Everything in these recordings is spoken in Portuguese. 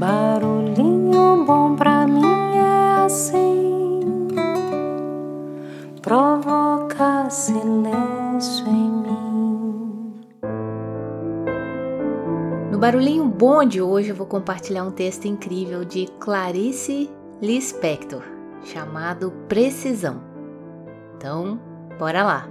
Barulhinho bom pra mim é assim, provoca silêncio em mim. No Barulhinho Bom de hoje eu vou compartilhar um texto incrível de Clarice Lispector, chamado Precisão. Então, bora lá!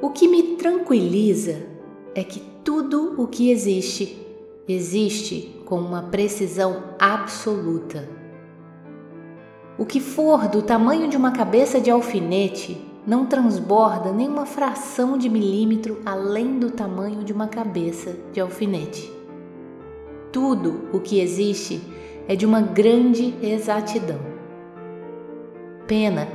O que me tranquiliza é que tudo o que existe, existe com uma precisão absoluta. O que for do tamanho de uma cabeça de alfinete não transborda nem uma fração de milímetro além do tamanho de uma cabeça de alfinete. Tudo o que existe é de uma grande exatidão. Pena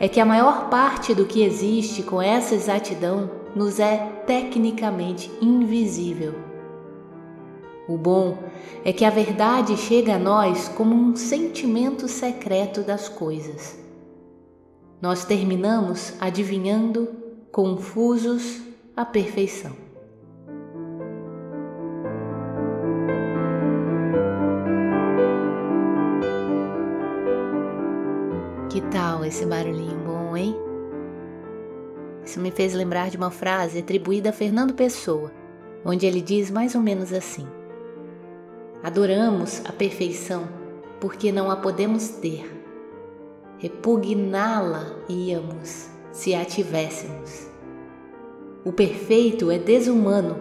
é que a maior parte do que existe com essa exatidão nos é tecnicamente invisível. O bom é que a verdade chega a nós como um sentimento secreto das coisas. Nós terminamos adivinhando, confusos, a perfeição. Que tal esse barulhinho bom, hein? Isso me fez lembrar de uma frase atribuída a Fernando Pessoa, onde ele diz mais ou menos assim: Adoramos a perfeição porque não a podemos ter. Repugná-la íamos se a tivéssemos. O perfeito é desumano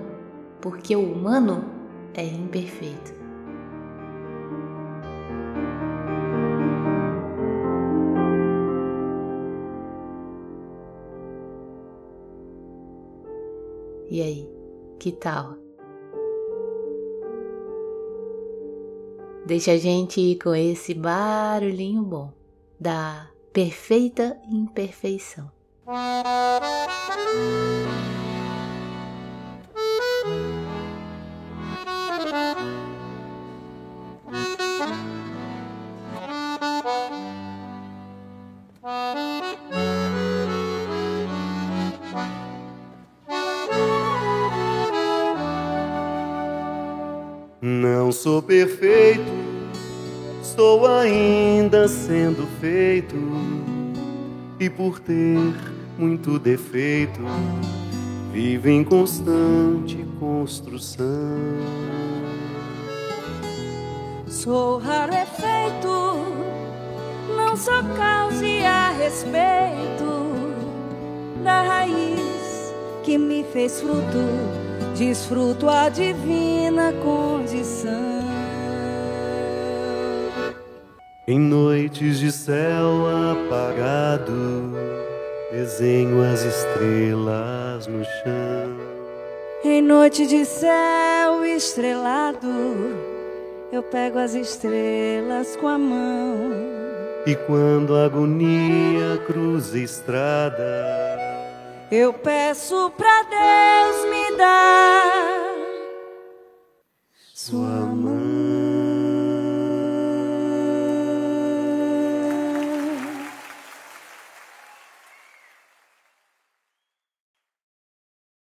porque o humano é imperfeito. E aí, que tal? Deixa a gente ir com esse barulhinho bom da perfeita imperfeição. Não sou perfeito, estou ainda sendo feito, e por ter muito defeito, vivo em constante construção. Sou raro efeito, não sou causa e a respeito da raiz que me fez fruto desfruto a divina condição. Em noites de céu apagado, desenho as estrelas no chão. Em noite de céu estrelado, eu pego as estrelas com a mão. E quando a agonia cruza a estrada, eu peço pra Deus me dar sua mão.